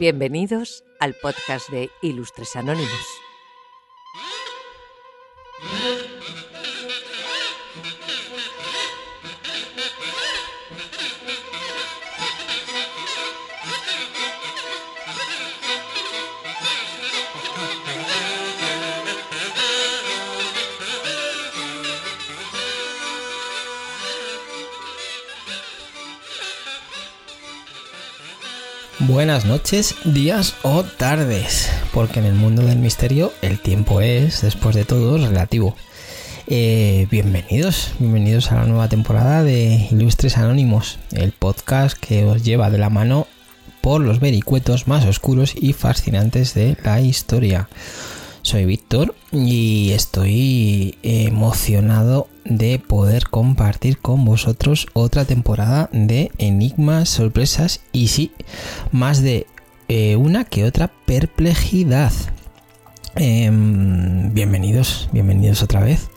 Bienvenidos al podcast de Ilustres Anónimos. Noches, días o tardes, porque en el mundo del misterio el tiempo es, después de todo, relativo. Eh, bienvenidos, bienvenidos a la nueva temporada de Ilustres Anónimos, el podcast que os lleva de la mano por los vericuetos más oscuros y fascinantes de la historia. Soy Víctor y estoy emocionado de poder compartir con vosotros otra temporada de enigmas, sorpresas y sí, más de eh, una que otra perplejidad. Em, bienvenidos, bienvenidos otra vez.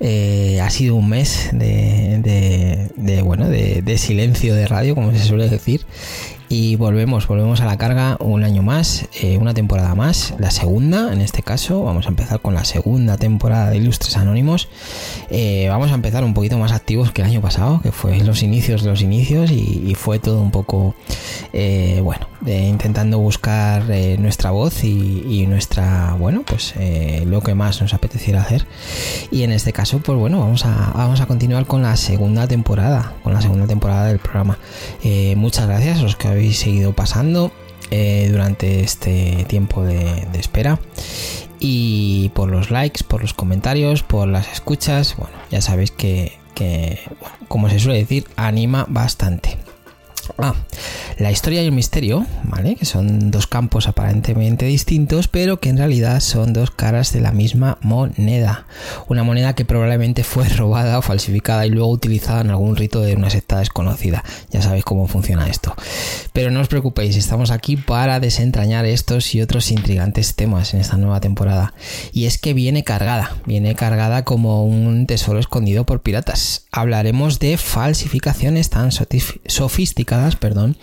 Eh, ha sido un mes de, bueno de, silencio de radio como se suele decir y volvemos, volvemos a la carga un año más, eh, una temporada más, la segunda en este caso. Vamos a empezar con la segunda temporada de Ilustres Anónimos. Eh, vamos a empezar un poquito más activos que el año pasado, que fue los inicios de los inicios y, fue todo un poco, eh, bueno, intentando buscar nuestra voz y, nuestra, bueno, pues lo que más nos apeteciera hacer. Y en este caso, pues bueno, vamos a, vamos a continuar con la segunda temporada, con la segunda temporada del programa. muchas gracias a los que habéis habéis seguido pasando eh, durante este tiempo de, espera. Y por los likes, por los comentarios, por las escuchas, bueno, ya sabéis que, como se suele decir, anima bastante. Ah, la historia y el misterio, ¿vale? Que son dos campos aparentemente distintos, pero que en realidad son dos caras de la misma moneda. Una moneda que probablemente fue robada o falsificada y luego utilizada en algún rito de una secta desconocida. Ya sabéis cómo funciona esto. Pero no os preocupéis, estamos aquí para desentrañar estos y otros intrigantes temas en esta nueva temporada. Y es que viene cargada, viene cargada como un tesoro escondido por piratas. Hablaremos de falsificaciones tan sofisticadas perdón,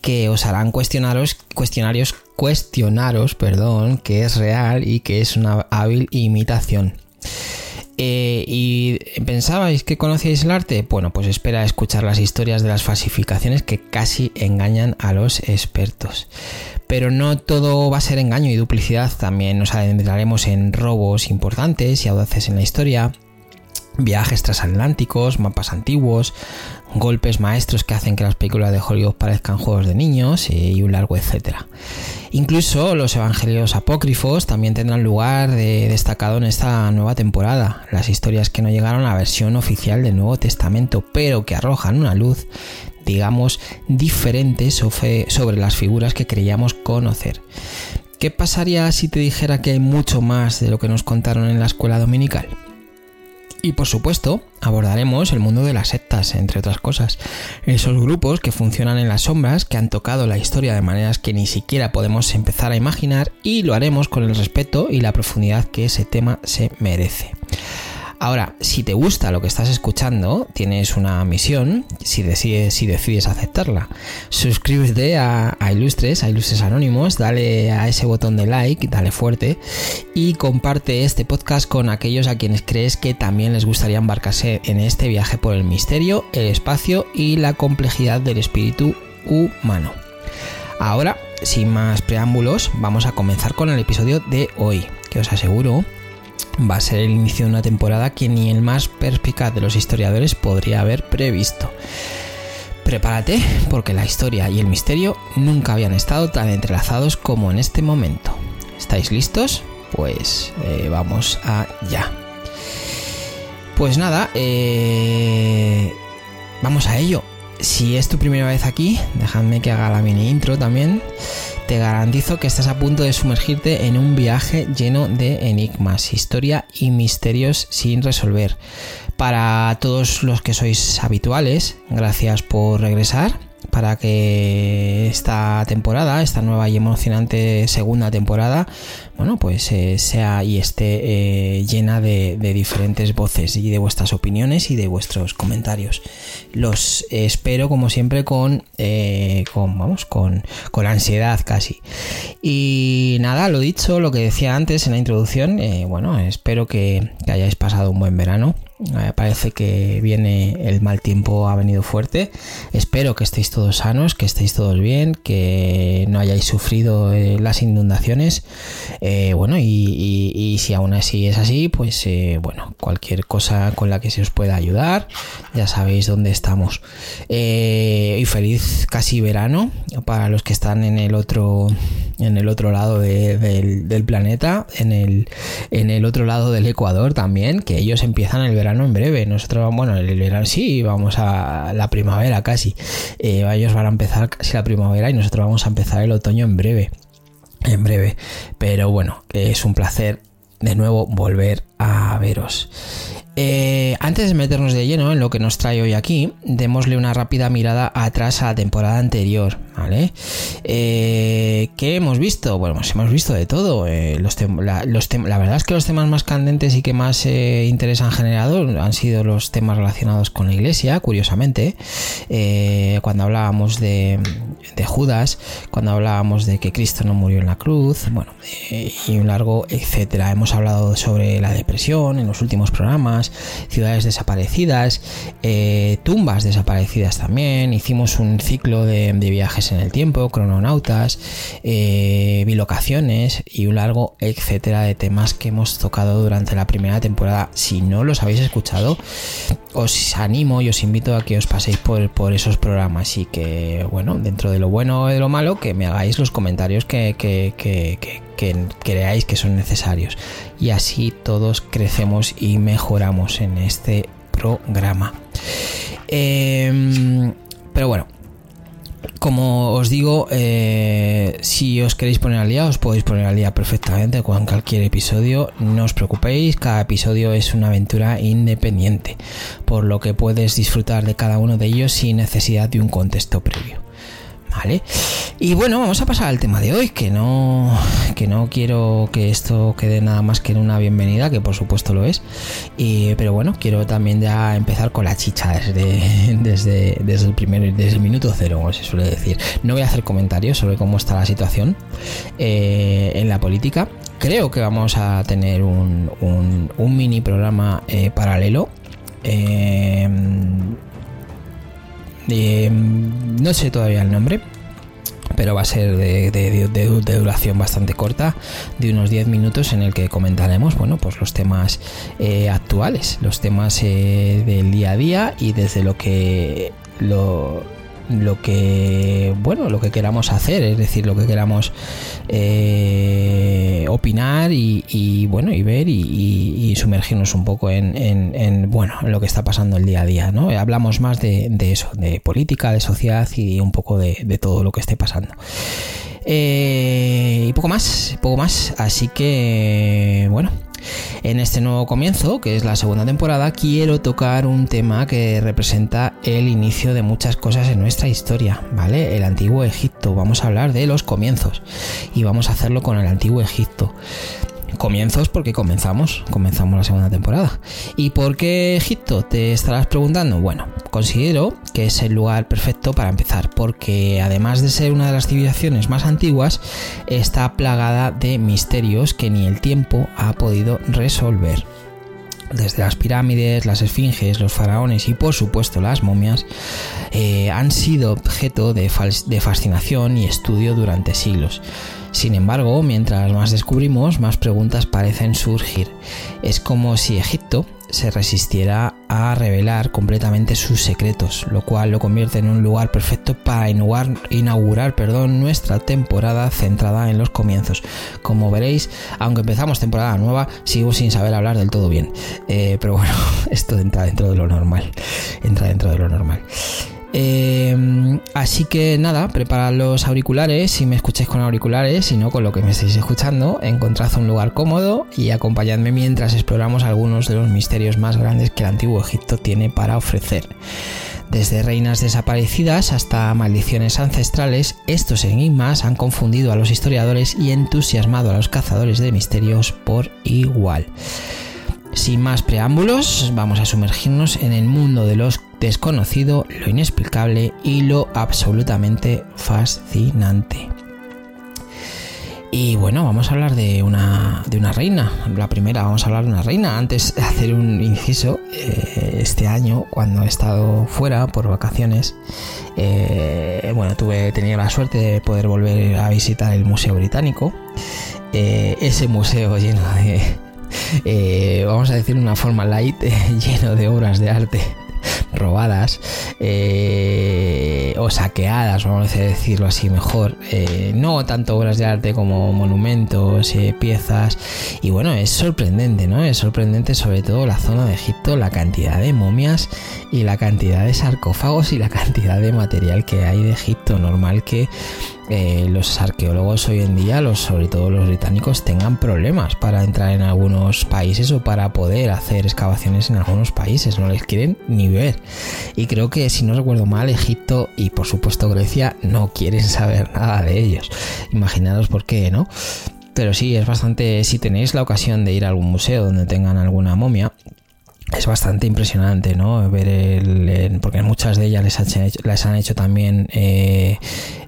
que os harán cuestionaros, cuestionarios, cuestionaros, perdón, que es real y que es una hábil imitación. Eh, ¿Y pensabais que conocíais el arte? Bueno, pues espera a escuchar las historias de las falsificaciones que casi engañan a los expertos. Pero no todo va a ser engaño y duplicidad, también nos adentraremos en robos importantes y audaces en la historia, viajes transatlánticos, mapas antiguos, golpes maestros que hacen que las películas de Hollywood parezcan juegos de niños y un largo etcétera. Incluso los evangelios apócrifos también tendrán lugar de destacado en esta nueva temporada, las historias que no llegaron a la versión oficial del Nuevo Testamento, pero que arrojan una luz, digamos, diferente sobre las figuras que creíamos conocer. ¿Qué pasaría si te dijera que hay mucho más de lo que nos contaron en la escuela dominical? Y por supuesto, abordaremos el mundo de las sectas, entre otras cosas. Esos grupos que funcionan en las sombras, que han tocado la historia de maneras que ni siquiera podemos empezar a imaginar y lo haremos con el respeto y la profundidad que ese tema se merece. Ahora, si te gusta lo que estás escuchando, tienes una misión, si decides, si decides aceptarla. Suscríbete a, Ilustres, a Ilustres Anónimos, dale a ese botón de like, dale fuerte y comparte este podcast con aquellos a quienes crees que también les gustaría embarcarse en este viaje por el misterio, el espacio y la complejidad del espíritu humano. Ahora, sin más preámbulos, vamos a comenzar con el episodio de hoy, que os aseguro va a ser el inicio de una temporada que ni el más perspicaz de los historiadores podría haber previsto. Prepárate porque la historia y el misterio nunca habían estado tan entrelazados como en este momento. ¿Estáis listos? Pues eh, vamos allá. Pues nada, eh, vamos a ello. Si es tu primera vez aquí, dejadme que haga la mini intro también te garantizo que estás a punto de sumergirte en un viaje lleno de enigmas, historia y misterios sin resolver. Para todos los que sois habituales, gracias por regresar. Para que esta temporada, esta nueva y emocionante segunda temporada, bueno, pues eh, sea y esté eh, llena de, diferentes voces y de vuestras opiniones y de vuestros comentarios. Los espero como siempre con, eh, con vamos, con, con, ansiedad casi. Y nada, lo dicho, lo que decía antes en la introducción, bueno, espero que hayáis pasado un buen verano. Parece que viene el mal tiempo, ha venido fuerte. Espero que estéis todos sanos, que estéis todos bien, que no hayáis sufrido las inundaciones. Eh, bueno, y, si aún así es así, pues eh, bueno, cualquier cosa con la que se os pueda ayudar, ya sabéis dónde estamos. Eh, y feliz casi verano para los que están en el otro, en el otro lado del, planeta, en el, en el otro lado del Ecuador también, que ellos empiezan el verano en breve. Nosotros, bueno, el verano sí, vamos a la primavera casi. ellos van a empezar casi la primavera y nosotros vamos a empezar el otoño en breve en breve. Pero bueno, es un placer de nuevo volver a veros. Eh, antes de meternos de lleno en lo que nos trae hoy aquí, démosle una rápida mirada atrás a la temporada anterior, ¿vale? Eh, ¿Qué hemos visto? Bueno, pues hemos visto de todo. Eh, la, verdad es que los temas más candentes y que más interés han generado han sido los temas relacionados con la iglesia, curiosamente. cuando hablábamos de, de, Judas, cuando hablábamos de que Cristo no murió en la cruz, bueno, y un largo etcétera. Hemos hablado sobre la depresión en los últimos programas ciudades desaparecidas, eh, tumbas desaparecidas también. Hicimos un ciclo de, viajes en el tiempo, crononautas, eh, bilocaciones y un largo etcétera de temas que hemos tocado durante la primera temporada. Si no los habéis escuchado, os animo y os invito a que os paséis por, esos programas y que, bueno, dentro de lo bueno y de lo malo, que me hagáis los comentarios que, que, que que creáis que son necesarios. Y así todos crecemos y mejoramos en este programa. Em, pero bueno, como os digo, eh, si os queréis poner al día, os podéis poner al día perfectamente con cualquier episodio. No os preocupéis, cada episodio es una aventura independiente, por lo que puedes disfrutar de cada uno de ellos sin necesidad de un contexto previo. ¿Vale? Y bueno, vamos a pasar al tema de hoy, que no, que no quiero que esto quede nada más que en una bienvenida, que por supuesto lo es. Pero bueno, quiero también ya empezar con la chicha desde, desde, desde el primer, desde el minuto cero, como se suele decir. No voy a hacer comentarios sobre cómo está la situación eh, en la política. Creo que vamos a tener un, un, mini programa eh, paralelo. Eh, no sé todavía el nombre, pero va a ser de, duración bastante corta, de unos 10 minutos en el que comentaremos, bueno, pues los temas eh, actuales, los temas eh, del día a día y desde lo que lo, lo que bueno lo que queramos hacer es decir lo que queramos eh, opinar y, bueno y ver y, sumergirnos un poco en, bueno en lo que está pasando el día a día no hablamos más de, eso de política de sociedad y un poco de, todo lo que esté pasando. Eh, y poco más poco más. Así que bueno en este nuevo comienzo, que es la segunda temporada, quiero tocar un tema que representa el inicio de muchas cosas en nuestra historia, ¿vale? El antiguo Egipto. Vamos a hablar de los comienzos y vamos a hacerlo con el antiguo Egipto. Comienzos porque comenzamos, comenzamos la segunda temporada. ¿Y por qué Egipto? Te estarás preguntando. Bueno, considero que es el lugar perfecto para empezar, porque además de ser una de las civilizaciones más antiguas, está plagada de misterios que ni el tiempo ha podido resolver. Desde las pirámides, las esfinges, los faraones y por supuesto las momias eh, han sido objeto de fascinación y estudio durante siglos. Sin embargo, mientras más descubrimos, más preguntas parecen surgir. Es como si Egipto se resistiera a revelar completamente sus secretos, lo cual lo convierte en un lugar perfecto para inaugurar, perdón, nuestra temporada centrada en los comienzos. Como veréis, aunque empezamos temporada nueva, sigo sin saber hablar del todo bien. Eh, pero bueno, esto entra dentro de lo normal. Entra dentro de lo normal. Em, así que nada, preparad los auriculares si me escucháis con auriculares, si no con lo que me estáis escuchando, encontrad un lugar cómodo y acompañadme mientras exploramos algunos de los misterios más grandes que el antiguo Egipto tiene para ofrecer. Desde reinas desaparecidas hasta maldiciones ancestrales, estos enigmas han confundido a los historiadores y entusiasmado a los cazadores de misterios por igual. Sin más preámbulos, vamos a sumergirnos en el mundo de lo desconocido, lo inexplicable y lo absolutamente fascinante. Y bueno, vamos a hablar de una, de una reina. La primera, vamos a hablar de una reina. Antes de hacer un inciso, eh, este año, cuando he estado fuera por vacaciones, eh, bueno, tuve, tenía la suerte de poder volver a visitar el Museo Británico. Eh, ese museo lleno de, vamos a decir una forma light, lleno de obras de arte robadas eh, o saqueadas, vamos a decirlo así mejor. Eh, no tanto obras de arte como monumentos, eh, piezas. Y bueno, es sorprendente, ¿no? Es sorprendente sobre todo la zona de Egipto, la cantidad de momias y la cantidad de sarcófagos y la cantidad de material que hay de Egipto. Normal que eh, los arqueólogos hoy en día, los, sobre todo los británicos, tengan problemas para entrar en algunos países o para poder hacer excavaciones en algunos países. No les quieren ni ver. Y creo que, si no recuerdo mal, Egipto y por supuesto Grecia no quieren saber nada de ellos. Imaginaros por qué, ¿no? Pero sí, es bastante. Si tenéis la ocasión de ir a algún museo donde tengan alguna momia, es bastante impresionante, ¿no? Ver el, porque muchas de ellas les han hecho, también eh,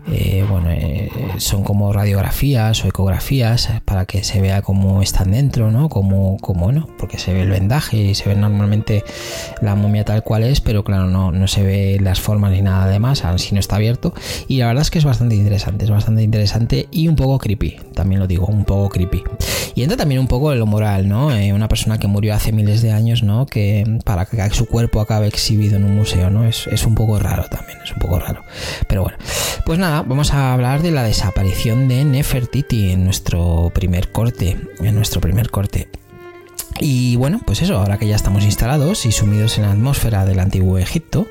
eh, bueno, eh, son como radiografías o ecografías para que se vea cómo están dentro, ¿no? Como, como bueno, porque se ve el vendaje y se ve normalmente la momia tal cual es, pero claro, no, no se ve las formas ni nada de más, si no está abierto. Y la verdad es que es bastante interesante, es bastante interesante y un poco creepy, también lo digo, un poco creepy. Y entra también un poco en lo moral, ¿no? Eh, una persona que murió hace miles de años, ¿no? Que para que su cuerpo acabe exhibido en un museo, ¿no? Es, es un poco raro también, es un poco raro. Pero bueno, pues nada vamos a hablar de la desaparición de Nefertiti en nuestro primer corte. En nuestro primer corte. Y bueno, pues eso, ahora que ya estamos instalados y sumidos en la atmósfera del antiguo Egipto,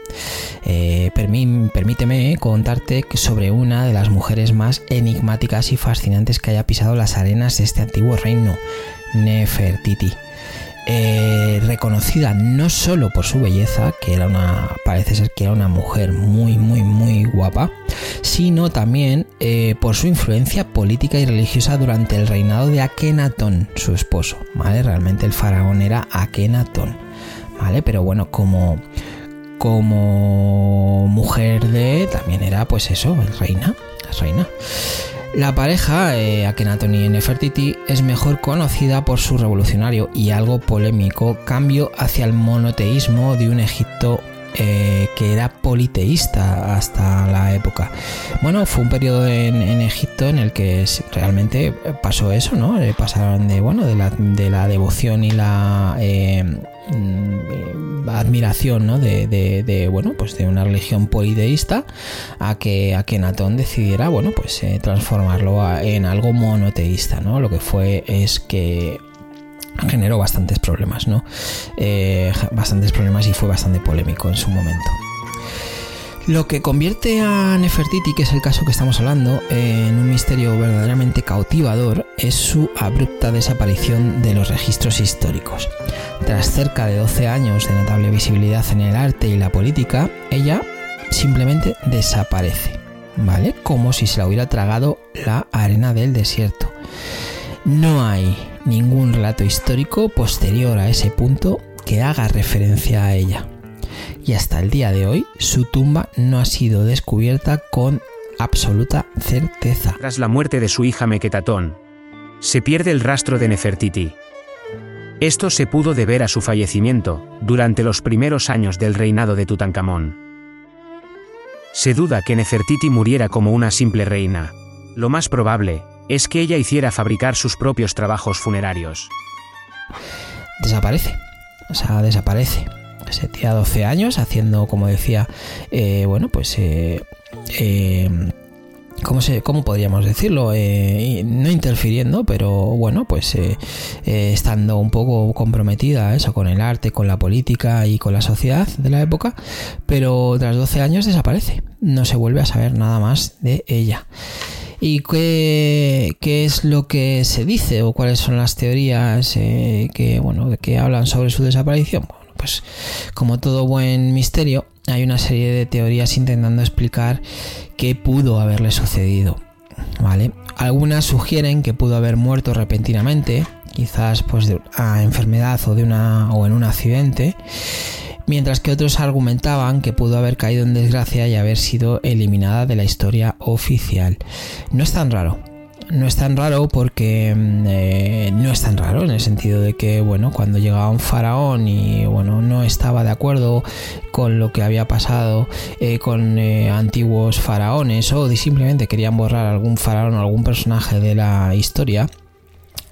eh, permíteme contarte sobre una de las mujeres más enigmáticas y fascinantes que haya pisado las arenas de este antiguo reino, Nefertiti. Eh, reconocida no solo por su belleza, que era una, parece ser que era una mujer muy, muy, muy guapa, sino también eh, por su influencia política y religiosa durante el reinado de Akenatón, su esposo, ¿vale? Realmente el faraón era Akenatón, ¿vale? Pero bueno, como, como mujer de, también era pues eso, reina, reina. La pareja, eh, Akenaton y Nefertiti, es mejor conocida por su revolucionario y algo polémico cambio hacia el monoteísmo de un Egipto eh, que era politeísta hasta la época. Bueno, fue un periodo en, Egipto en el que realmente pasó eso, ¿no? Eh, pasaron de, bueno, de la, de la devoción y la Mm, admiración ¿no? de, de, bueno pues de una religión polideísta a que a que Natón decidiera bueno pues eh, transformarlo en algo monoteísta no lo que fue es que generó bastantes problemas no eh, bastantes problemas y fue bastante polémico en su momento lo que convierte a Nefertiti, que es el caso que estamos hablando, en un misterio verdaderamente cautivador es su abrupta desaparición de los registros históricos. Tras cerca de 12 años de notable visibilidad en el arte y la política, ella simplemente desaparece, ¿vale? Como si se la hubiera tragado la arena del desierto. No hay ningún relato histórico posterior a ese punto que haga referencia a ella y hasta el día de hoy su tumba no ha sido descubierta con absoluta certeza. Tras la muerte de su hija Mequetatón, se pierde el rastro de Nefertiti. Esto se pudo deber a su fallecimiento durante los primeros años del reinado de Tutankamón. Se duda que Nefertiti muriera como una simple reina. Lo más probable es que ella hiciera fabricar sus propios trabajos funerarios. Desaparece. O sea, desaparece se tira 12 años haciendo, como decía, eh, bueno, pues... Eh, eh, ¿Cómo, se, ¿Cómo podríamos decirlo? no interfiriendo, pero bueno, pues estando un poco comprometida eso con el arte, con la política y con la sociedad de la época, pero tras 12 años desaparece, no se vuelve a saber nada más de ella. ¿Y qué, qué es lo que se dice o cuáles son las teorías que, bueno, que hablan sobre su desaparición? Pues como todo buen misterio, hay una serie de teorías intentando explicar qué pudo haberle sucedido. ¿Vale? Algunas sugieren que pudo haber muerto repentinamente, quizás pues de una enfermedad o de una o en un accidente, mientras que otros argumentaban que pudo haber caído en desgracia y haber sido eliminada de la historia oficial. No es tan raro, no es tan raro porque mm, eh, no es tan raro en el sentido de que bueno cuando llegaba un faraón y bueno no estaba de acuerdo con lo que había pasado eh, con eh, antiguos faraones o simplemente querían borrar algún faraón o algún personaje de la historia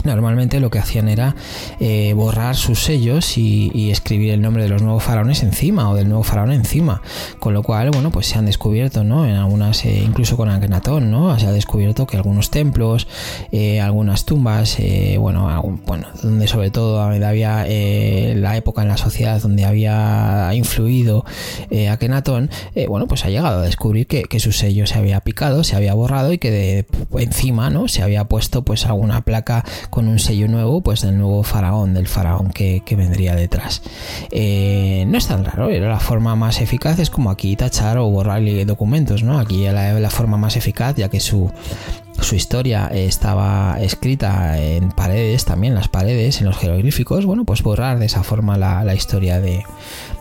Normalmente lo que hacían era eh, borrar sus sellos y, escribir el nombre de los nuevos faraones encima o del nuevo faraón encima. Con lo cual, bueno, pues se han descubierto, ¿no? En algunas, eh, incluso con Akhenaton, ¿no? Se ha descubierto que algunos templos, eh, algunas tumbas, bueno, bueno, donde sobre todo había la época en la sociedad donde había influido Akhenaton, bueno, pues ha llegado a descubrir que, que, su sello se había picado, se había borrado y que de, encima, ¿no? Se había puesto pues alguna placa con un sello nuevo, pues del nuevo faraón, del faraón que, vendría detrás. Eh, no es tan raro, era la forma más eficaz, es como aquí tachar o borrar documentos, ¿no? Aquí la, la forma más eficaz, ya que su, su historia estaba escrita en paredes, también las paredes, en los jeroglíficos, bueno, pues borrar de esa forma la, historia de,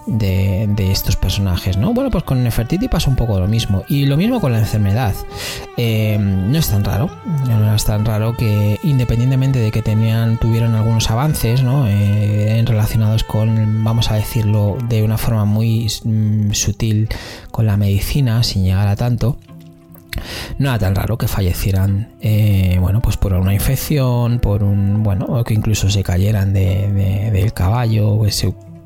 de, estos personajes, ¿no? Bueno, pues con Nefertiti pasa un poco lo mismo. Y lo mismo con la enfermedad. Eh, no es tan raro, no es tan raro que independientemente de que tenían, tuvieron algunos avances, ¿no? Eh, relacionados con, vamos a decirlo de una forma muy mm, sutil, con la medicina, sin llegar a tanto. Era tan raro que fallecieran, eh, bueno, pues por una infección, por un, bueno, o que incluso se cayeran de, del caballo,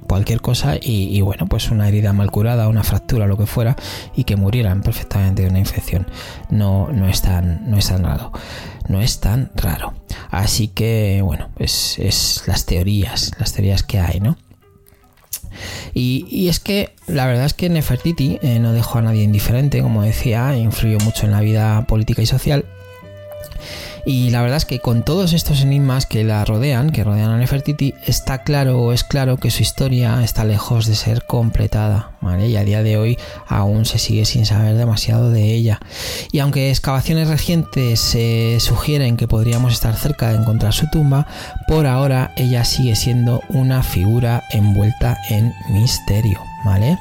cualquier cosa y, bueno, pues una herida mal curada, una fractura, lo que fuera, y que murieran perfectamente de una infección. No, no, es, tan, no es tan raro. No es tan raro. Así que, bueno, es, es las teorías, las teorías que hay, ¿no? Y, es que la verdad es que Nefertiti eh, no dejó a nadie indiferente, como decía, influyó mucho en la vida política y social y la verdad es que con todos estos enigmas que la rodean, que rodean a Nefertiti, está claro, es claro que su historia está lejos de ser completada, ¿vale? Y a día de hoy aún se sigue sin saber demasiado de ella. Y aunque excavaciones recientes eh, sugieren que podríamos estar cerca de encontrar su tumba, por ahora ella sigue siendo una figura envuelta en misterio, ¿vale?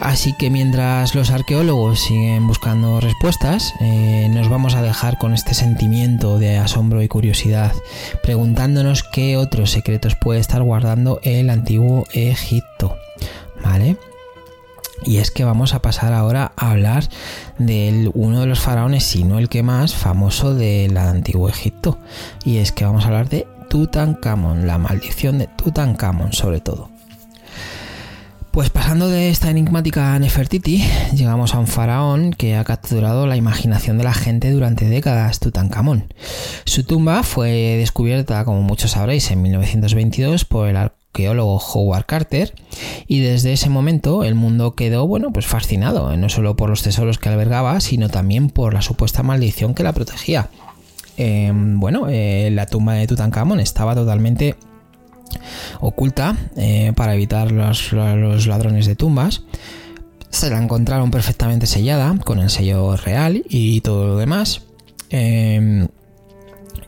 Así que mientras los arqueólogos siguen buscando respuestas, eh, nos vamos a dejar con este sentimiento de asombro y curiosidad, preguntándonos qué otros secretos puede estar guardando el antiguo Egipto. ¿Vale? Y es que vamos a pasar ahora a hablar de uno de los faraones, si no el que más famoso del antiguo Egipto. Y es que vamos a hablar de Tutankamón, la maldición de Tutankamón sobre todo. Pues pasando de esta enigmática Nefertiti, llegamos a un faraón que ha capturado la imaginación de la gente durante décadas, Tutankamón. Su tumba fue descubierta, como muchos sabréis, en 1922 por el arqueólogo Howard Carter y desde ese momento el mundo quedó bueno pues fascinado no solo por los tesoros que albergaba sino también por la supuesta maldición que la protegía em, bueno eh, la tumba de Tutankamón estaba totalmente oculta eh, para evitar los, ladrones de tumbas. Se la encontraron perfectamente sellada con el sello real y todo lo demás. Em,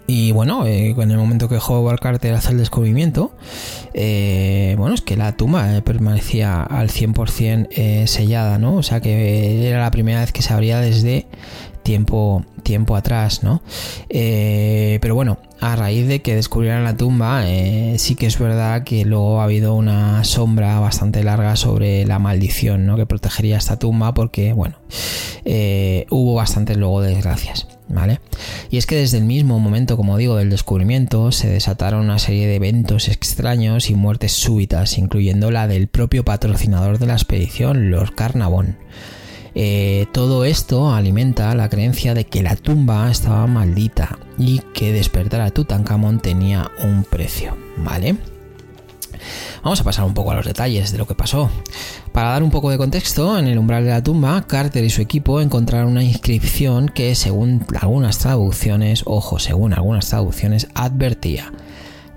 y bueno, eh, en el momento que Howard Carter hace el descubrimiento, eh, bueno, es que la tumba permanecía al 100% sellada, ¿no? O sea que era la primera vez que se abría desde tiempo, tiempo atrás, ¿no? Eh, pero bueno, a raíz de que descubrieran la tumba, eh, sí que es verdad que luego ha habido una sombra bastante larga sobre la maldición, ¿no? Que protegería esta tumba porque, bueno, eh, hubo bastantes luego desgracias. ¿Vale? Y es que desde el mismo momento, como digo, del descubrimiento, se desataron una serie de eventos extraños y muertes súbitas, incluyendo la del propio patrocinador de la expedición, Lord Carnavon. Eh, todo esto alimenta la creencia de que la tumba estaba maldita y que despertar a Tutankamón tenía un precio, ¿vale? Vamos a pasar un poco a los detalles de lo que pasó. Para dar un poco de contexto, en el umbral de la tumba, Carter y su equipo encontraron una inscripción que, según algunas traducciones, ojo, según algunas traducciones, advertía: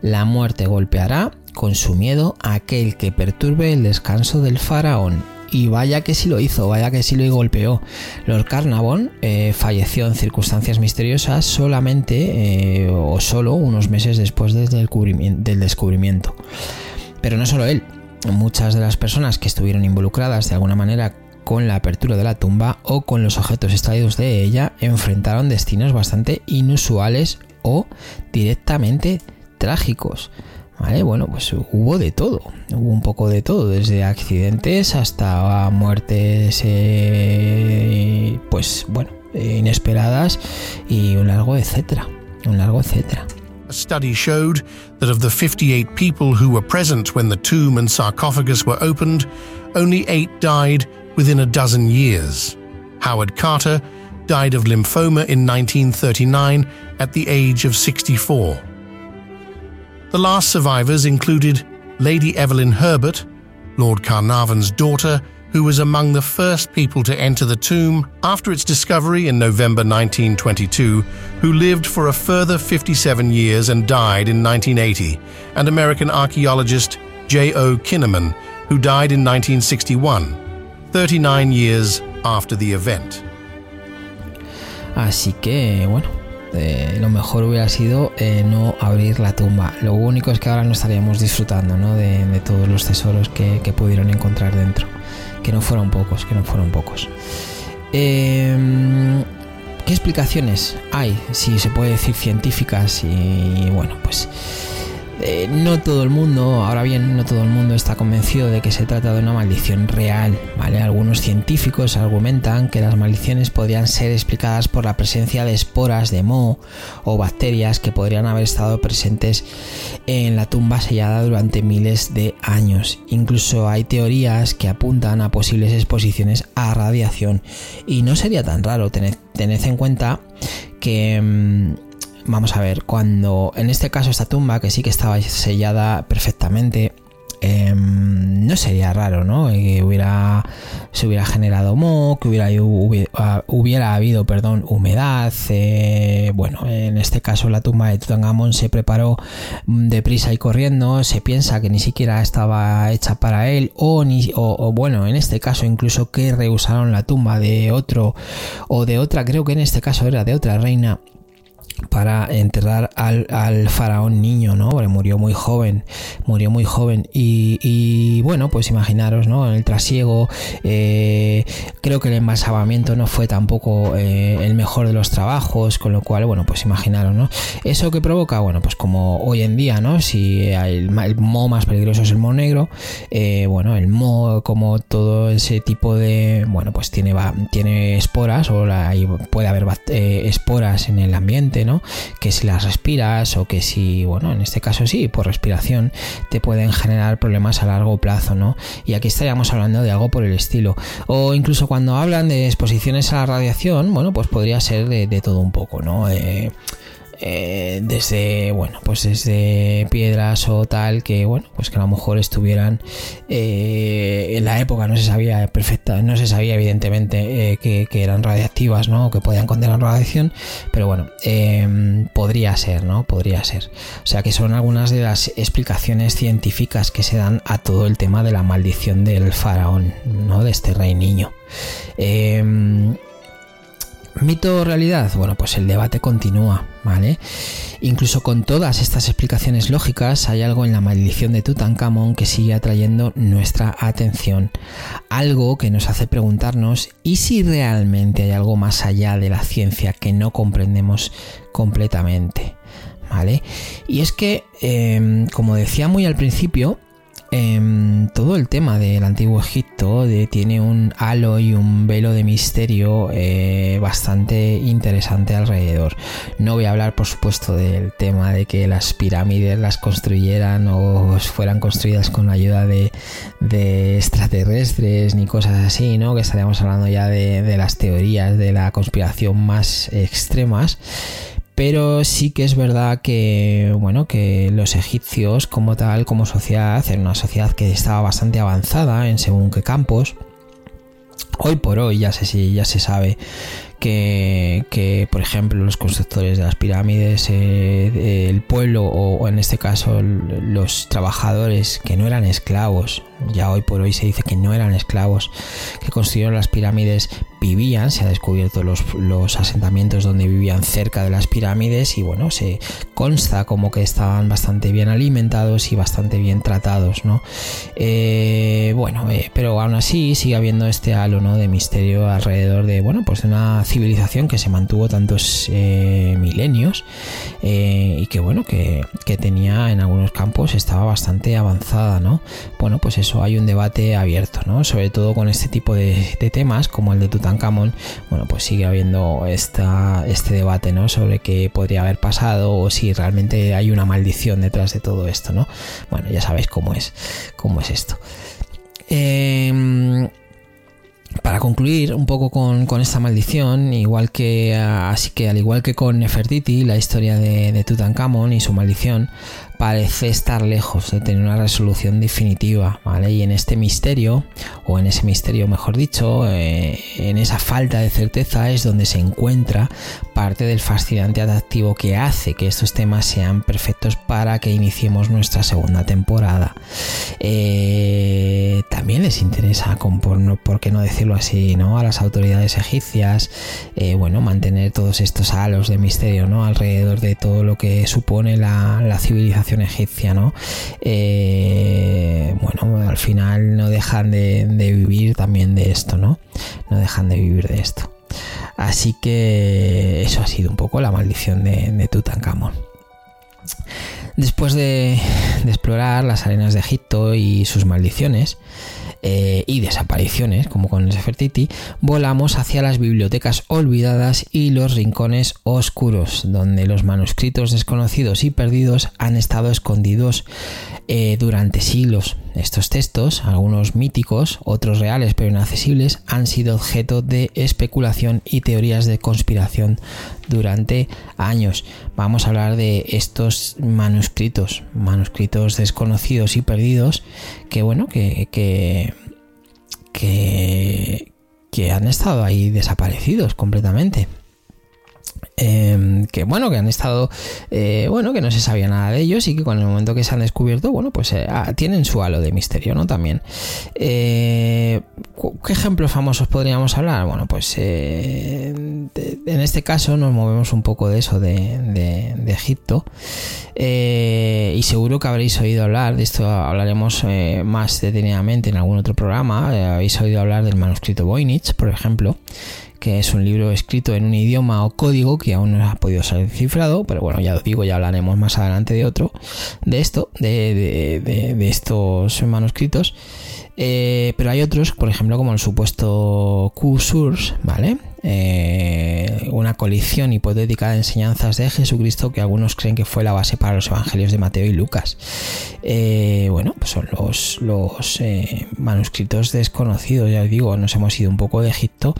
La muerte golpeará con su miedo a aquel que perturbe el descanso del faraón. Y vaya que sí lo hizo, vaya que sí lo golpeó. Lord Carnarvon eh, falleció en circunstancias misteriosas solamente eh, o solo unos meses después del descubrimiento. Pero no solo él, muchas de las personas que estuvieron involucradas de alguna manera con la apertura de la tumba o con los objetos extraídos de ella enfrentaron destinos bastante inusuales o directamente trágicos. ¿Vale? Bueno, pues hubo de todo, hubo un poco de todo, desde accidentes hasta muertes, eh, pues bueno, inesperadas y un largo etcétera, un largo etcétera. A study showed that of the 58 people who were present when the tomb and sarcophagus were opened, only eight died within a dozen years. Howard Carter died of lymphoma in 1939 at the age of 64. The last survivors included Lady Evelyn Herbert, Lord Carnarvon's daughter, who was among the first people to enter the tomb after its discovery in November 1922, who lived for a further 57 years and died in 1980, and American archaeologist J.O. Kinnaman, who died in 1961, 39 years after the event. Así que, bueno, eh, lo mejor hubiera sido eh, no abrir la tumba. Lo único es que ahora no estaríamos disfrutando ¿no? de, todos los tesoros que, que pudieron encontrar dentro que no fueron pocos, que no fueron pocos. Em, ¿Qué explicaciones hay? Si se puede decir científicas y bueno, pues eh, no todo el mundo, ahora bien, no todo el mundo está convencido de que se trata de una maldición real, ¿vale? Algunos científicos argumentan que las maldiciones podrían ser explicadas por la presencia de esporas de moho o bacterias que podrían haber estado presentes en la tumba sellada durante miles de años. Incluso hay teorías que apuntan a posibles exposiciones a radiación y no sería tan raro, tened, en cuenta que mm, vamos a ver, cuando en este caso esta tumba, que sí que estaba sellada perfectamente, em, no sería raro, ¿no? Que hubiera, se hubiera generado moho, que hubiera, ah, hubiera, habido, perdón, humedad. Eh, bueno, en este caso la tumba de Tutankamón se preparó deprisa y corriendo. Se piensa que ni siquiera estaba hecha para él, o, ni, o bueno, en este caso incluso que rehusaron la tumba de otro o de otra, creo que en este caso era de otra reina para enterrar al, faraón niño, ¿no? Murió muy joven, murió muy joven. Y, bueno, pues imaginaros, ¿no? El trasiego, eh, creo que el embalsamamiento no fue tampoco eh, el mejor de los trabajos, con lo cual, bueno, pues imaginaros, ¿no? Eso que provoca, bueno, pues como hoy en día, ¿no? Si el, mo más peligroso es el mo negro, eh, bueno, el mo, como todo ese tipo de, bueno, pues tiene, tiene esporas o puede haber esporas en el ambiente, que si las respiras o que si, bueno, en este caso sí, por respiración, te pueden generar problemas a largo plazo, ¿no? Y aquí estaríamos hablando de algo por el estilo. O incluso cuando hablan de exposiciones a la radiación, bueno, pues podría ser de, todo un poco, ¿no? Eh, eh, desde bueno pues desde piedras o tal que bueno pues que a lo mejor estuvieran eh, en la época no se sabía perfecta no se sabía evidentemente eh, que, eran radiactivas no que podían contener radiación pero bueno em, podría ser no podría ser. O sea que son algunas de las explicaciones científicas que se dan a todo el tema de la maldición del faraón no de este rey niño. Em, ¿Mito o realidad? Bueno, pues el debate continúa, ¿vale? Incluso con todas estas explicaciones lógicas, hay algo en la maldición de Tutankamón que sigue atrayendo nuestra atención. Algo que nos hace preguntarnos ¿y si realmente hay algo más allá de la ciencia que no comprendemos completamente? ¿Vale? Y es que, em, como decía muy al principio, Em, todo el tema del antiguo Egipto tiene un halo y un velo de misterio eh, bastante interesante alrededor. No voy a hablar, por supuesto, del tema de que las pirámides las construyeran o fueran construidas con la ayuda de, extraterrestres ni cosas así, ¿no? Que estaríamos hablando ya de, de las teorías de la conspiración más extremas pero sí que es verdad que bueno que los egipcios como tal como sociedad eran una sociedad que estaba bastante avanzada en según qué campos. Hoy por hoy ya se ya se sabe que, por ejemplo, los constructores de las pirámides, eh, el pueblo o, en este caso los trabajadores que no eran esclavos, ya hoy por hoy se dice que no eran esclavos, que construyeron las pirámides, vivían, se ha descubierto los, asentamientos donde vivían cerca de las pirámides y bueno, se consta como que estaban bastante bien alimentados y bastante bien tratados, ¿no? Eh, bueno, eh, pero aún así sigue habiendo este halo. De misterio alrededor de, bueno, pues una civilización que se mantuvo tantos eh, milenios y que bueno, que, tenía en algunos campos estaba bastante avanzada, ¿no? Bueno, pues eso, hay un debate abierto, ¿no? Sobre todo con este tipo de, de temas como el de Tutankamón bueno, pues sigue habiendo esta, este debate, ¿no? Sobre qué podría haber pasado o si realmente hay una maldición detrás de todo esto, ¿no? Bueno, ya sabéis cómo es, cómo es esto. Em, para concluir un poco con, esta maldición, igual que así que al igual que con Nefertiti, la historia de, de Tutankamón y su maldición, parece estar lejos de tener una resolución definitiva, ¿vale? Y en este misterio, o en ese misterio mejor dicho, eh, en esa falta de certeza es donde se encuentra parte del fascinante atractivo que hace que estos temas sean perfectos para que iniciemos nuestra segunda temporada. Eh, también les interesa, por, qué no decirlo así, ¿no? A las autoridades egipcias, eh, bueno, mantener todos estos halos de misterio, ¿no? Alrededor de todo lo que supone la, la civilización egipcia, ¿no? Eh, bueno, al final no dejan de, vivir también de esto, ¿no? No dejan de vivir de esto. Así que eso ha sido un poco la maldición de, de Tutankamón. Después de, de, explorar las arenas de Egipto y sus maldiciones, eh, y desapariciones, como con Nefertiti, volamos hacia las bibliotecas olvidadas y los rincones oscuros, donde los manuscritos desconocidos y perdidos han estado escondidos eh, durante siglos. Estos textos, algunos míticos, otros reales pero inaccesibles, han sido objeto de especulación y teorías de conspiración durante años. Vamos a hablar de estos manuscritos, manuscritos desconocidos y perdidos, que bueno, que, que, que, han estado ahí desaparecidos completamente. Em, que bueno, que han estado, eh, bueno, que no se sabía nada de ellos y que con el momento que se han descubierto, bueno, pues eh, ah, tienen su halo de misterio, ¿no? También. Eh, ¿Qué ejemplos famosos podríamos hablar? Bueno, pues en este caso nos movemos un poco de eso de, Egipto y seguro que habréis oído hablar, de esto hablaremos más detenidamente en algún otro programa, habéis oído hablar del manuscrito Voynich, por ejemplo que es un libro escrito en un idioma o código que aún no ha podido ser cifrado, pero bueno, ya os digo, ya hablaremos más adelante de otro, de esto, de, de estos manuscritos. Eh, pero hay otros, por ejemplo, como el supuesto Q-Source, ¿vale? Eh, una colección hipotética de enseñanzas de Jesucristo que algunos creen que fue la base para los evangelios de Mateo y Lucas. Eh, bueno, pues son los, los manuscritos desconocidos, ya os digo, nos hemos ido un poco de Egipto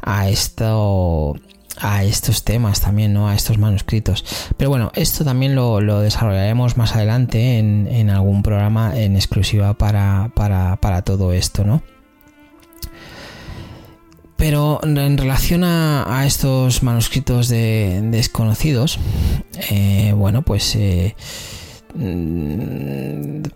a esto a estos temas también, ¿no? A estos manuscritos. Pero bueno, esto también lo, desarrollaremos más adelante en, algún programa en exclusiva para, todo esto, ¿no? Pero en relación a, estos manuscritos de, desconocidos, eh, bueno, pues eh,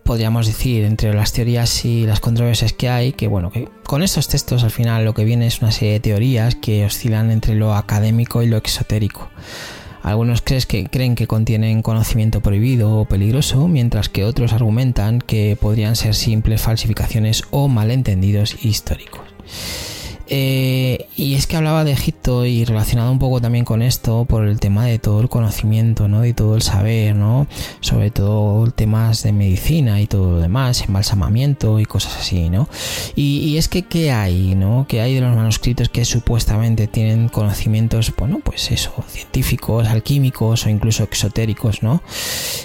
podríamos decir, entre las teorías y las controversias que hay, que bueno, que con estos textos al final lo que viene es una serie de teorías que oscilan entre lo académico y lo exotérico. Algunos crees que, creen que contienen conocimiento prohibido o peligroso, mientras que otros argumentan que podrían ser simples falsificaciones o malentendidos históricos. Eh, y es que hablaba de Egipto y relacionado un poco también con esto por el tema de todo el conocimiento, ¿no? Y todo el saber, ¿no? Sobre todo temas de medicina y todo lo demás, embalsamamiento y cosas así, ¿no? Y, es que, ¿qué hay, ¿no? ¿Qué hay de los manuscritos que supuestamente tienen conocimientos, bueno, pues eso, científicos, alquímicos o incluso exotéricos, ¿no?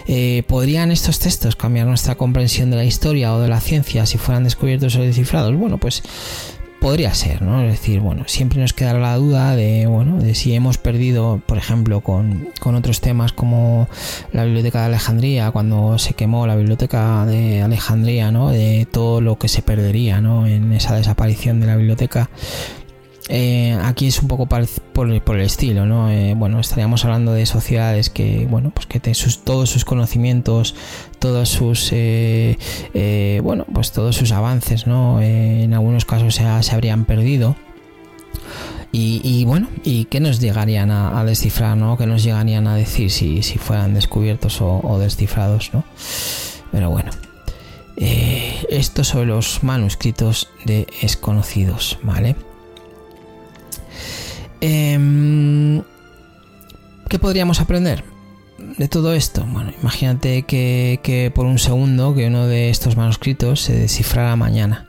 Eh, ¿Podrían estos textos cambiar nuestra comprensión de la historia o de la ciencia si fueran descubiertos o descifrados? Bueno, pues podría ser, ¿no? Es decir, bueno, siempre nos queda la duda de, bueno, de si hemos perdido, por ejemplo, con, otros temas como la biblioteca de Alejandría, cuando se quemó la biblioteca de Alejandría, ¿no? De todo lo que se perdería, ¿no? En esa desaparición de la biblioteca. Eh, aquí es un poco por, el estilo, ¿no? Eh, bueno, estaríamos hablando de sociedades que, bueno, pues que todos sus conocimientos, todos sus, bueno, pues todos sus avances, ¿no? en algunos casos se, habrían perdido. Y, bueno, ¿y qué nos llegarían a, descifrar, ¿no? ¿Qué nos llegarían a decir si, fueran descubiertos o, o descifrados, ¿no? Pero bueno, eh, esto sobre los manuscritos de desconocidos, ¿vale? Em, ¿Qué podríamos aprender de todo esto? Bueno, imagínate que, que por un segundo que uno de estos manuscritos se descifrara mañana.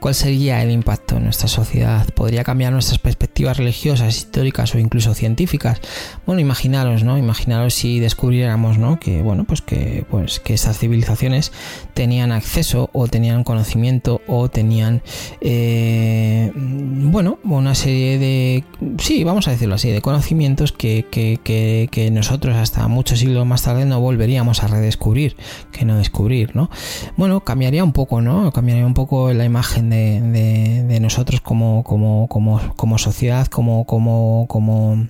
¿Cuál sería el impacto en nuestra sociedad? ¿Podría cambiar nuestras perspectivas religiosas, históricas o incluso científicas? Bueno, imaginaros, ¿no? Imaginaros si descubriéramos, ¿no? Que, bueno, pues que, pues que estas civilizaciones tenían acceso o tenían conocimiento o tenían, eh, bueno, una serie de, sí, vamos a decirlo así, de conocimientos que, que, que, que nosotros hasta muchos siglos más tarde no volveríamos a redescubrir, que no descubrir, ¿no? Bueno, cambiaría un poco, ¿no? Cambiaría un poco la imagen de, de, nosotros como, como, como, como sociedad, como, como, como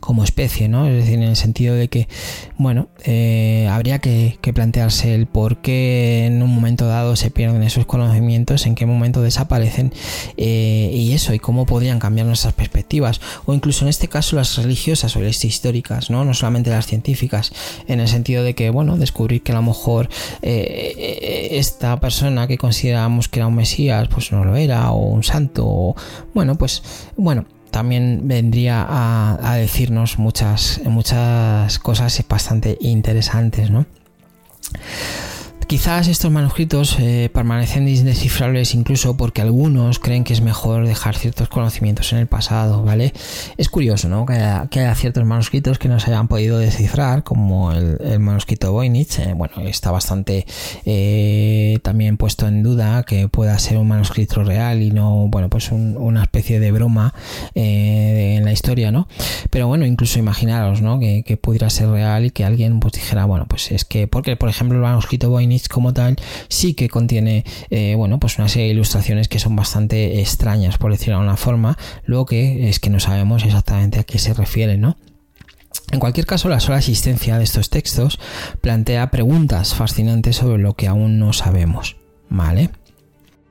como especie, ¿no? Es decir, en el sentido de que, bueno, eh, habría que, plantearse el por qué en un momento dado se pierden esos conocimientos, en qué momento desaparecen eh, y eso, y cómo podrían cambiar nuestras perspectivas, o incluso en este caso las religiosas o las históricas, ¿no? No solamente las científicas, en el sentido de que, bueno, descubrir que a lo mejor eh, esta persona que consideramos que era un mesías, pues no lo era, o un santo, o, bueno, pues, bueno, también vendría a, decirnos muchas, muchas cosas bastante interesantes, ¿no? Quizás estos manuscritos eh, permanecen indescifrables incluso porque algunos creen que es mejor dejar ciertos conocimientos en el pasado, ¿vale? Es curioso, ¿no? Que haya, ciertos manuscritos que no se hayan podido descifrar, como el, manuscrito Voynich, eh, bueno, está bastante eh, también puesto en duda que pueda ser un manuscrito real y no, bueno, pues una especie de broma en la historia, ¿no? Pero bueno, incluso imaginaros, ¿no? Que, que, pudiera ser real y que alguien pues dijera, bueno, pues es que, porque por ejemplo el manuscrito Voynich como tal sí que contiene eh, bueno pues una serie de ilustraciones que son bastante extrañas por decirlo de una forma lo que es que no sabemos exactamente a qué se refiere no en cualquier caso, la sola existencia de estos textos plantea preguntas fascinantes sobre lo que aún no sabemos. ¿Vale?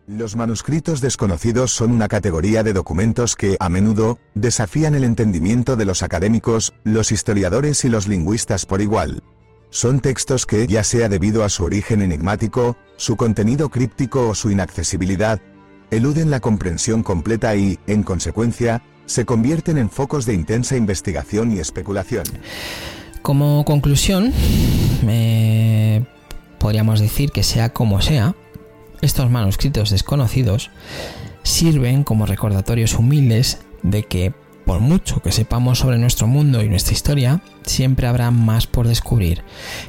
Los manuscritos desconocidos son una categoría de documentos que, a menudo, desafían el entendimiento de los académicos, los historiadores y los lingüistas por igual. Son textos que, ya sea debido a su origen enigmático, su contenido críptico o su inaccesibilidad, eluden la comprensión completa y, en consecuencia, se convierten en focos de intensa investigación y especulación. Como conclusión, podríamos decir que sea como sea, estos manuscritos desconocidos sirven como recordatorios humildes de que por mucho que sepamos sobre nuestro mundo y nuestra historia, siempre habrá más por descubrir.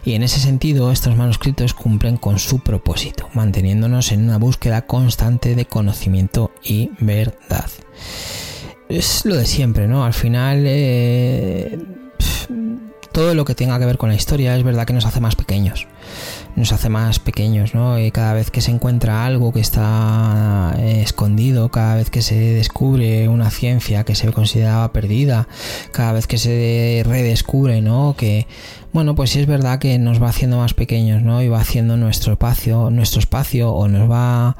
Y en ese sentido, estos manuscritos cumplen con su propósito, manteniéndonos en una búsqueda constante de conocimiento y verdad. Es lo de siempre, ¿no? Al final... Eh, todo lo que tenga que ver con la historia es verdad que nos hace más pequeños nos hace más pequeños, ¿no? Y cada vez que se encuentra algo que está eh, escondido, cada vez que se descubre una ciencia que se consideraba perdida, cada vez que se redescubre, ¿no? Que bueno, pues sí es verdad que nos va haciendo más pequeños, ¿no? Y va haciendo nuestro espacio, nuestro espacio, o nos va,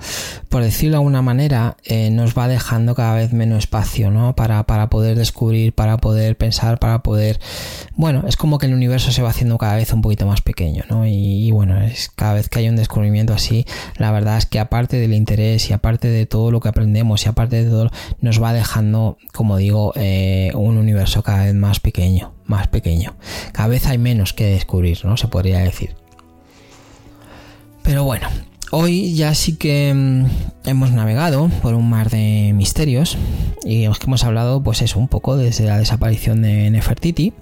por decirlo de alguna manera, eh, nos va dejando cada vez menos espacio, ¿no? Para, para poder descubrir, para poder pensar, para poder. Bueno, es como que el universo se va haciendo cada vez un poquito más pequeño, ¿no? Y, bueno, es cada vez que hay un descubrimiento así, la verdad es que aparte del interés y aparte de todo lo que aprendemos y aparte de todo, nos va dejando, como digo, eh, un universo cada vez más pequeño más pequeño. Cada vez hay menos que descubrir, ¿no? Se podría decir. Pero bueno, hoy ya sí que mm, hemos navegado por un mar de misterios y hemos hablado, pues eso, un poco desde la desaparición de Nefertiti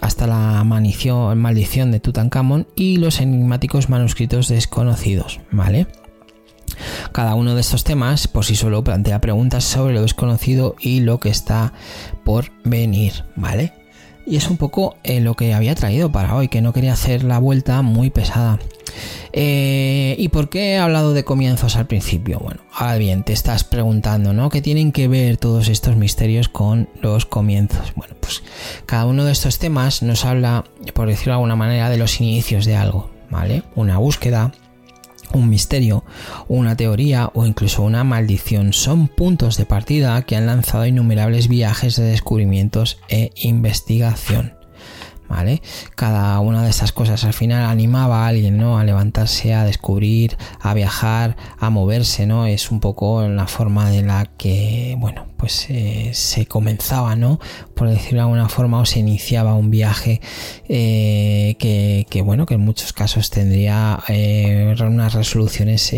hasta la maldición de Tutankamón y los enigmáticos manuscritos desconocidos, ¿vale? Cada uno de estos temas por sí solo plantea preguntas sobre lo desconocido y lo que está por venir, ¿vale? Y es un poco eh, lo que había traído para hoy, que no quería hacer la vuelta muy pesada. Eh, ¿Y por qué he hablado de comienzos al principio? Bueno, ahora bien, te estás preguntando, ¿no? ¿Qué tienen que ver todos estos misterios con los comienzos? Bueno, pues cada uno de estos temas nos habla, por decirlo de alguna manera, de los inicios de algo, ¿vale? Una búsqueda, un misterio, una teoría o incluso una maldición son puntos de partida que han lanzado innumerables viajes de descubrimientos e investigación. ¿Vale? Cada una de estas cosas al final animaba a alguien, ¿no? A levantarse, a descubrir, a viajar, a moverse, ¿no? Es un poco la forma de la que, bueno, pues eh, se comenzaba, ¿no? Por decirlo de alguna forma, o se iniciaba un viaje eh, que, bueno, que en muchos casos tendría eh, unas resoluciones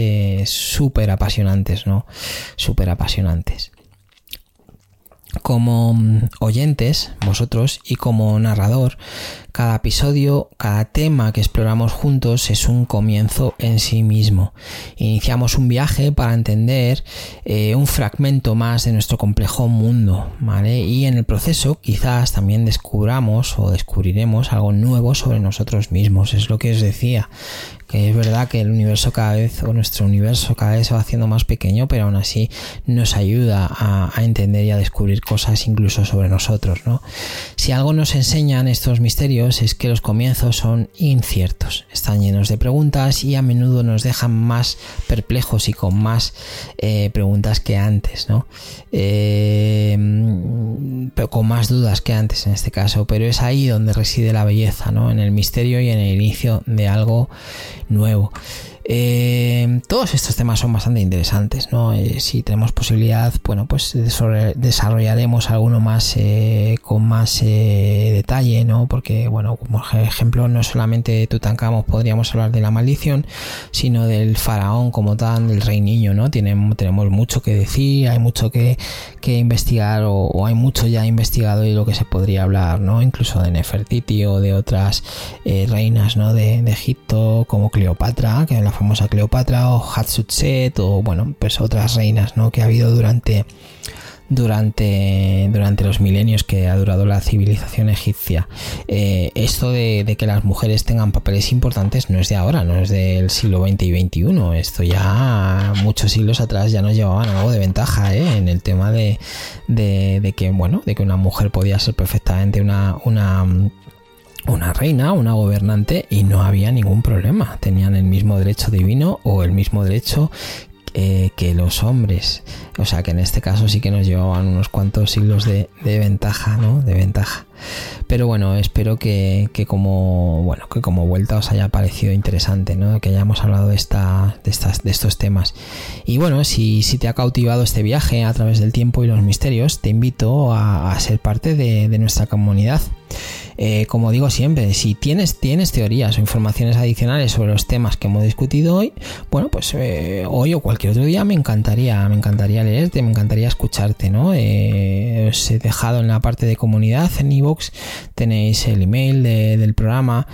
súper apasionantes, ¿no? Súper apasionantes como mm, oyentes, vosotros, y como narrador, cada episodio, cada tema que exploramos juntos es un comienzo en sí mismo. Iniciamos un viaje para entender eh, un fragmento más de nuestro complejo mundo, ¿vale? Y en el proceso quizás también descubramos o descubriremos algo nuevo sobre nosotros mismos. Es lo que os decía que es verdad que el universo cada vez, o nuestro universo cada vez se va haciendo más pequeño, pero aún así nos ayuda a, entender y a descubrir cosas incluso sobre nosotros, ¿no? Si algo nos enseñan estos misterios es que los comienzos son inciertos, están llenos de preguntas y a menudo nos dejan más perplejos y con más eh, preguntas que antes, ¿no? Eh, pero con más dudas que antes en este caso, pero es ahí donde reside la belleza, ¿no? En el misterio y en el inicio de algo nuevo. Eh, todos estos temas son bastante interesantes, ¿no? Eh, si tenemos posibilidad, bueno, pues desarrollaremos alguno más eh, con más detalle, ¿no? Porque, bueno, como ejemplo, no solamente de Tutankamón podríamos hablar de la maldición, sino del faraón como tal, del rey niño, ¿no? tenemos mucho que decir, hay mucho que, investigar o, hay mucho ya investigado y lo que se podría hablar, ¿no? Incluso de Nefertiti o de otras reinas, ¿no? De, de, Egipto como Cleopatra, que la famosa Cleopatra o Hatshepsut o bueno, pues otras reinas ¿no? que ha habido durante, durante, durante los milenios que ha durado la civilización egipcia. Eh, esto de, que las mujeres tengan papeles importantes no es de ahora, no es del siglo XX y XXI. Esto ya muchos siglos atrás ya nos llevaban algo de ventaja ¿eh? en el tema de, de, que, bueno, de que una mujer podía ser perfectamente una, una una reina, una gobernante y no había ningún problema. Tenían el mismo derecho divino o el mismo derecho eh, que los hombres. O sea que en este caso sí que nos llevaban unos cuantos siglos de, ventaja, ¿no? De ventaja. Pero bueno, espero que, como bueno que como vuelta os haya parecido interesante, ¿no? Que hayamos hablado de esta, de estas, de estos temas. Y bueno, si, si te ha cautivado este viaje a través del tiempo y los misterios, te invito a, ser parte de nuestra comunidad. Eh, como digo siempre, si tienes, tienes teorías o informaciones adicionales sobre los temas que hemos discutido hoy, bueno, pues eh, hoy o cualquier otro día me encantaría, me encantaría leerte, me encantaría escucharte, ¿no? Eh, os he dejado en la parte de comunidad en iVoox, tenéis el email del programa,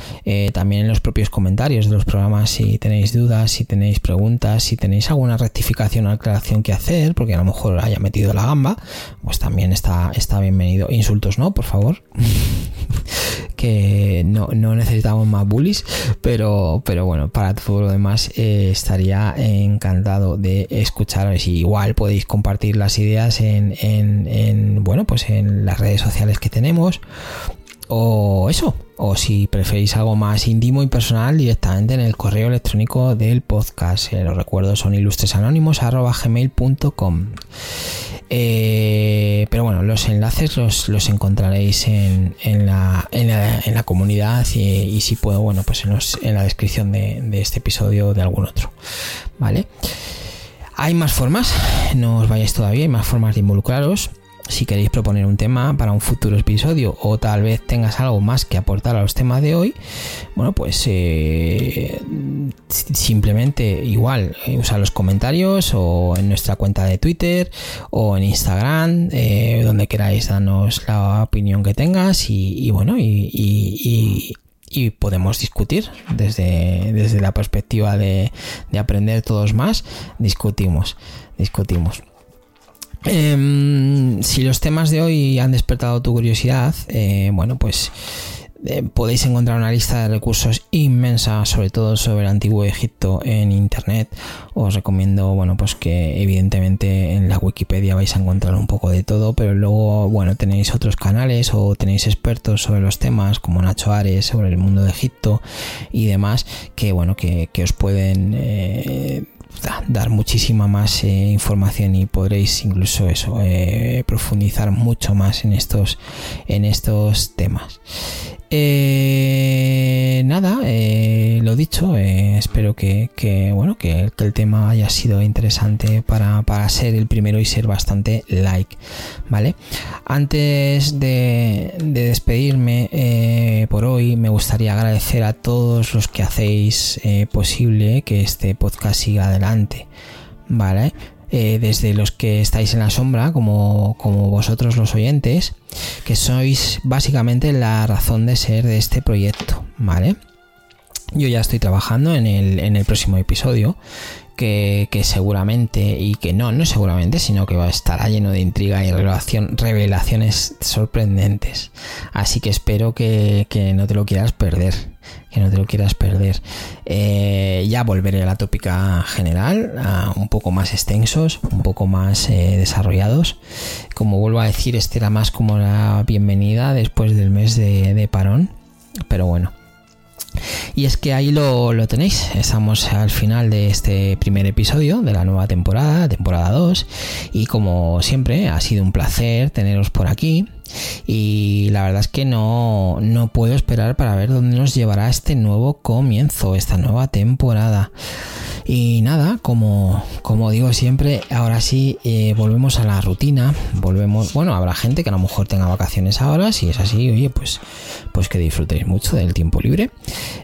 también en los propios comentarios de los programas si tenéis dudas, si tenéis preguntas, si tenéis alguna rectificación o aclaración que hacer, porque a lo mejor haya metido la gamba, pues también está, está bienvenido. Insultos no, por favor. que no, necesitamos más bullies, pero, pero bueno, para todo lo demás eh, estaría encantado de escucharos. Igual podéis compartir las ideas en, en, bueno, pues en las redes sociales que tenemos. O eso, o si preferís algo más íntimo y personal, directamente en el correo electrónico del podcast. Eh, los recuerdos son ilustresanónimos.gmail.com eh, pero bueno, los enlaces los, encontraréis en, la, comunidad y, si puedo, bueno, pues en, la descripción de, de, este episodio o de algún otro. ¿Vale? Hay más formas, no os vayáis todavía, hay más formas de involucraros si queréis proponer un tema para un futuro episodio o tal vez tengas algo más que aportar a los temas de hoy, bueno, pues eh, simplemente igual eh, usa los comentarios o en nuestra cuenta de Twitter o en Instagram, eh, donde queráis darnos la opinión que tengas y, bueno, y, podemos discutir desde, desde la perspectiva de, de aprender todos más, discutimos, discutimos. Em, si los temas de hoy han despertado tu curiosidad, eh, bueno, pues eh, podéis encontrar una lista de recursos inmensa, sobre todo sobre el antiguo Egipto en internet. Os recomiendo, bueno, pues que evidentemente en la Wikipedia vais a encontrar un poco de todo, pero luego, bueno, tenéis otros canales o tenéis expertos sobre los temas como Nacho Ares sobre el mundo de Egipto y demás, que bueno, que, os pueden eh, dar muchísima más eh, información y podréis incluso eso profundizar mucho más en estos en estos temas eh, nada, eh, lo dicho, eh, espero que, bueno, que, el tema haya sido interesante para, ser el primero y ser bastante like, ¿vale? Antes de, despedirme por hoy, me gustaría agradecer a todos los que hacéis posible que este podcast siga adelante, ¿vale? Eh, desde los que estáis en la sombra, como, como vosotros los oyentes, que sois básicamente la razón de ser de este proyecto, ¿vale? Yo ya estoy trabajando en el, en el próximo episodio que, seguramente, y que no, no seguramente, sino que va a estar lleno de intriga y revelación, revelaciones sorprendentes. Así que espero que, no te lo quieras perder. Que no te lo quieras perder. Eh, ya volveré a la tópica general, un poco más extensos, un poco más eh, desarrollados. Como vuelvo a decir, este era más como la bienvenida después del mes de parón. Pero bueno, y es que ahí lo, tenéis, estamos al final de este primer episodio de la nueva temporada, temporada 2, y como siempre ha sido un placer teneros por aquí y la verdad es que no, no puedo esperar para ver dónde nos llevará este nuevo comienzo, esta nueva temporada. Y nada, como, como digo siempre, ahora sí eh, volvemos a la rutina, volvemos, bueno, habrá gente que a lo mejor tenga vacaciones ahora, si es así, oye, pues, pues que disfrutéis mucho del tiempo libre,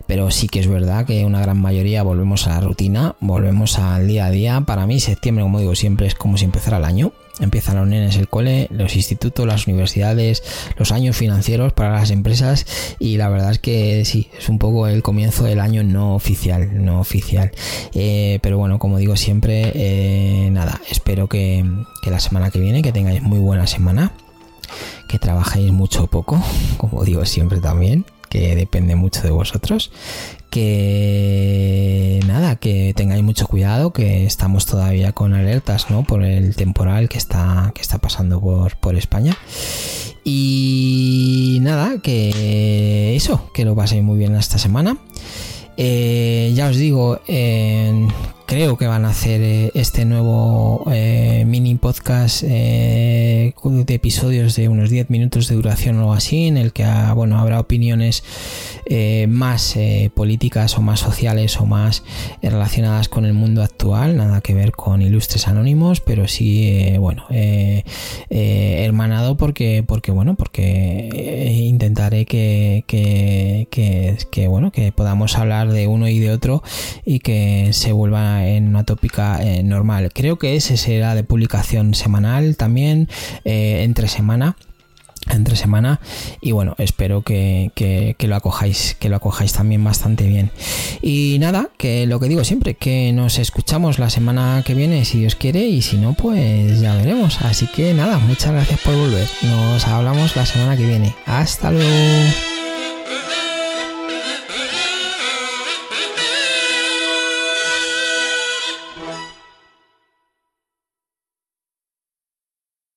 pero sí que es verdad que una gran mayoría volvemos a la rutina, volvemos al día a día, para mí septiembre, como digo siempre, es como si empezara el año, empiezan los nenes el cole, los institutos, las universidades, los años financieros para las empresas y la verdad es que sí, es un poco el comienzo del año no oficial, no oficial. Eh, pero bueno, como digo siempre, eh, nada, espero que, que la semana que viene, que tengáis muy buena semana, que trabajéis mucho o poco, como digo siempre también que depende mucho de vosotros. Que nada, que tengáis mucho cuidado, que estamos todavía con alertas, ¿no? Por el temporal que está, que está pasando por, por España. Y nada, que eso, que lo paséis muy bien esta semana. Eh, ya os digo, creo que van a hacer eh, este nuevo eh, mini podcast de episodios de unos 10 minutos de duración o algo así, en el que ah, bueno, habrá opiniones más políticas o más sociales o más relacionadas con el mundo actual, nada que ver con ilustres anónimos, pero sí, bueno, hermanado porque, porque, bueno, porque intentaré que, que, que, bueno, que podamos hablar de uno y de otro y que se en una tópica eh, normal. Creo que ese será de publicación semanal también, eh, entre semana entre semana. Y bueno espero que, lo acojáis que lo acojáis también bastante bien. Y nada que lo que digo siempre que nos escuchamos la semana que viene si Dios quiere y si no pues ya veremos. Así que nada muchas gracias por volver. Nos hablamos la semana que viene. Hasta luego